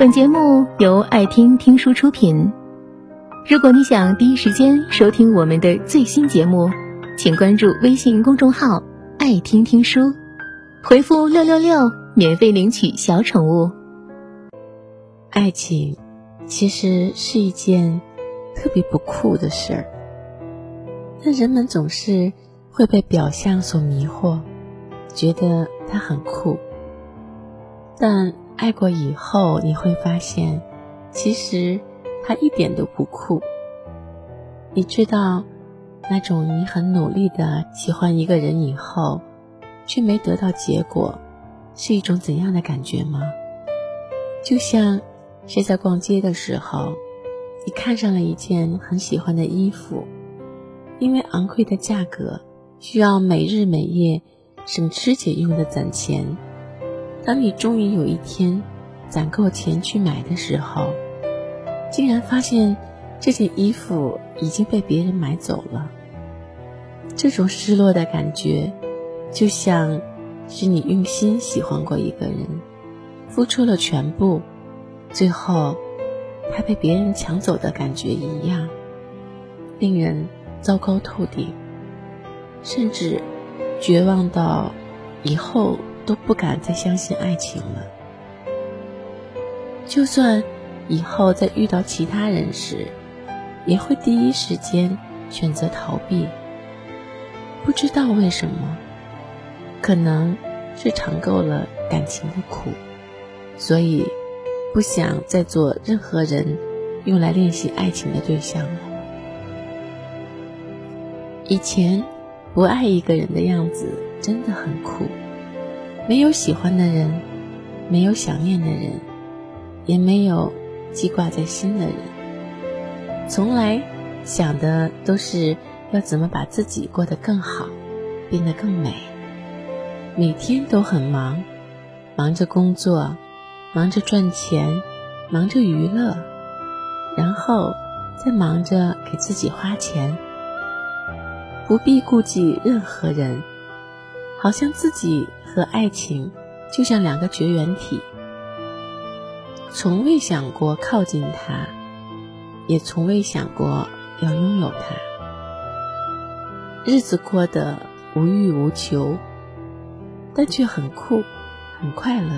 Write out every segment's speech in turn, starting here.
本节目由爱听听书出品。如果你想第一时间收听我们的最新节目，请关注微信公众号“爱听听书”，回复“六六六”免费领取小宠物。爱情其实是一件特别不酷的事儿，但人们总是会被表象所迷惑，觉得它很酷。但爱过以后，你会发现，其实他一点都不酷。你知道，那种你很努力的喜欢一个人以后，却没得到结果，是一种怎样的感觉吗？就像是在逛街的时候，你看上了一件很喜欢的衣服，因为昂贵的价格，需要每日每夜省吃俭用的攒钱。当你终于有一天攒够钱去买的时候，竟然发现这件衣服已经被别人买走了。这种失落的感觉，就像是你用心喜欢过一个人，付出了全部，最后他被别人抢走的感觉一样，令人糟糕透顶，甚至绝望到以后。都不敢再相信爱情了。就算以后再遇到其他人时，也会第一时间选择逃避。不知道为什么，可能是尝够了感情的苦，所以不想再做任何人用来练习爱情的对象了。以前不爱一个人的样子真的很苦。没有喜欢的人，没有想念的人，也没有记挂在心的人。从来想的都是要怎么把自己过得更好，变得更美。每天都很忙，忙着工作，忙着赚钱，忙着娱乐，然后再忙着给自己花钱，不必顾忌任何人。好像自己和爱情就像两个绝缘体，从未想过靠近他，也从未想过要拥有他。日子过得无欲无求，但却很酷，很快乐。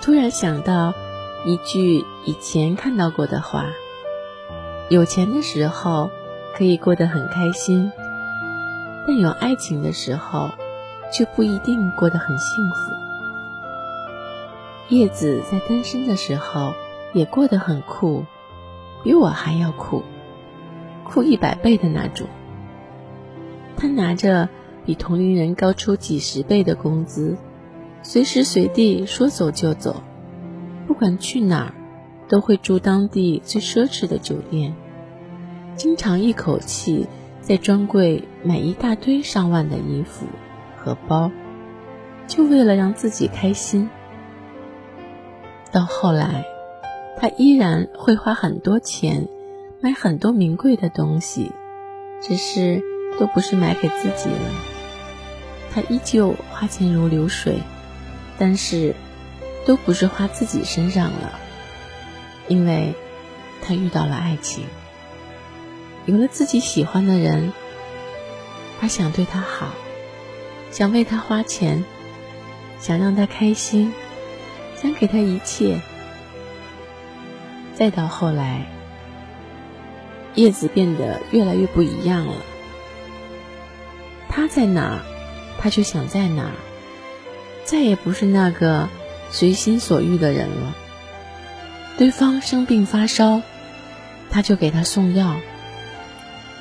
突然想到一句以前看到过的话：有钱的时候可以过得很开心。但有爱情的时候，却不一定过得很幸福。叶子在单身的时候也过得很酷，比我还要酷，酷一百倍的那种。他拿着比同龄人高出几十倍的工资，随时随地说走就走，不管去哪儿都会住当地最奢侈的酒店，经常一口气。在专柜买一大堆上万的衣服荷包，就为了让自己开心。到后来，他依然会花很多钱买很多名贵的东西，只是都不是买给自己了。他依旧花钱如流水，但是都不是花自己身上了，因为他遇到了爱情。有了自己喜欢的人，他想对他好，想为他花钱，想让他开心，想给他一切。再到后来，叶子变得越来越不一样了。他在哪儿，他就想在哪儿，再也不是那个随心所欲的人了。对方生病发烧，他就给他送药。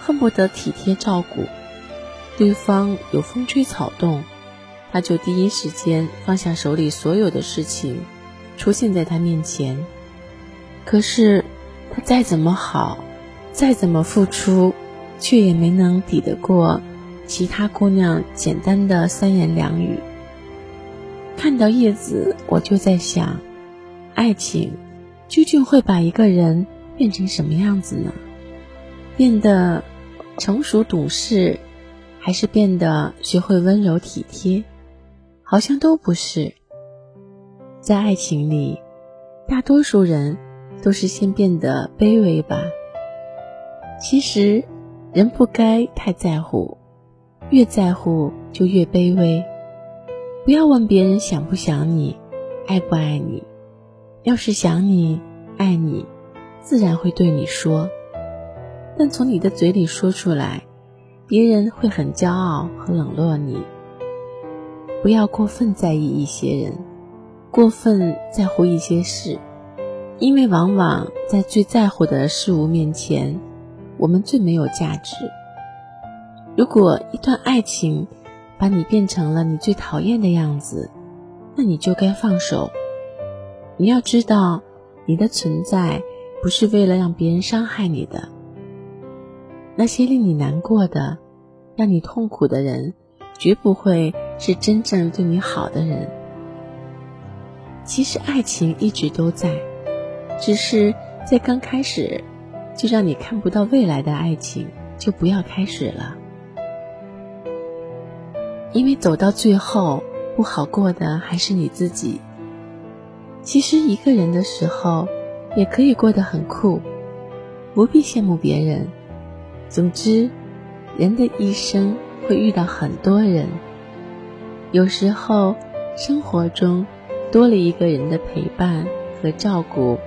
恨不得体贴照顾，对方有风吹草动，他就第一时间放下手里所有的事情，出现在他面前。可是他再怎么好，再怎么付出，却也没能抵得过其他姑娘简单的三言两语。看到叶子，我就在想，爱情究竟会把一个人变成什么样子呢？变得。成熟懂事，还是变得学会温柔体贴，好像都不是。在爱情里，大多数人都是先变得卑微吧。其实，人不该太在乎，越在乎就越卑微。不要问别人想不想你，爱不爱你。要是想你、爱你，自然会对你说。但从你的嘴里说出来，别人会很骄傲和冷落你。不要过分在意一些人，过分在乎一些事，因为往往在最在乎的事物面前，我们最没有价值。如果一段爱情把你变成了你最讨厌的样子，那你就该放手。你要知道，你的存在不是为了让别人伤害你的。那些令你难过的、让你痛苦的人，绝不会是真正对你好的人。其实爱情一直都在，只是在刚开始就让你看不到未来的爱情，就不要开始了。因为走到最后，不好过的还是你自己。其实一个人的时候，也可以过得很酷，不必羡慕别人。总之，人的一生会遇到很多人，有时候生活中多了一个人的陪伴和照顾，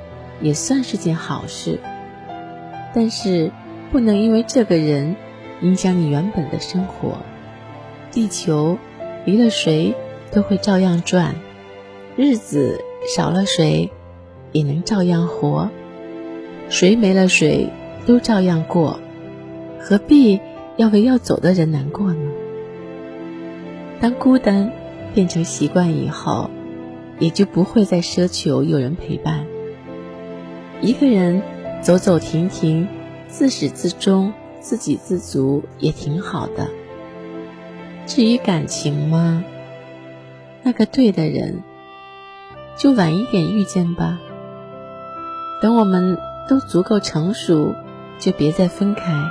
也算是件好事。但是，不能因为这个人影响你原本的生活。地球离了谁都会照样转，日子少了谁也能照样活，谁没了谁都照样过。何必要为要走的人难过呢？当孤单变成习惯以后，也就不会再奢求有人陪伴。一个人走走停停，自始至终，自给自足也挺好的。至于感情吗，那个对的人，就晚一点遇见吧。等我们都足够成熟，就别再分开。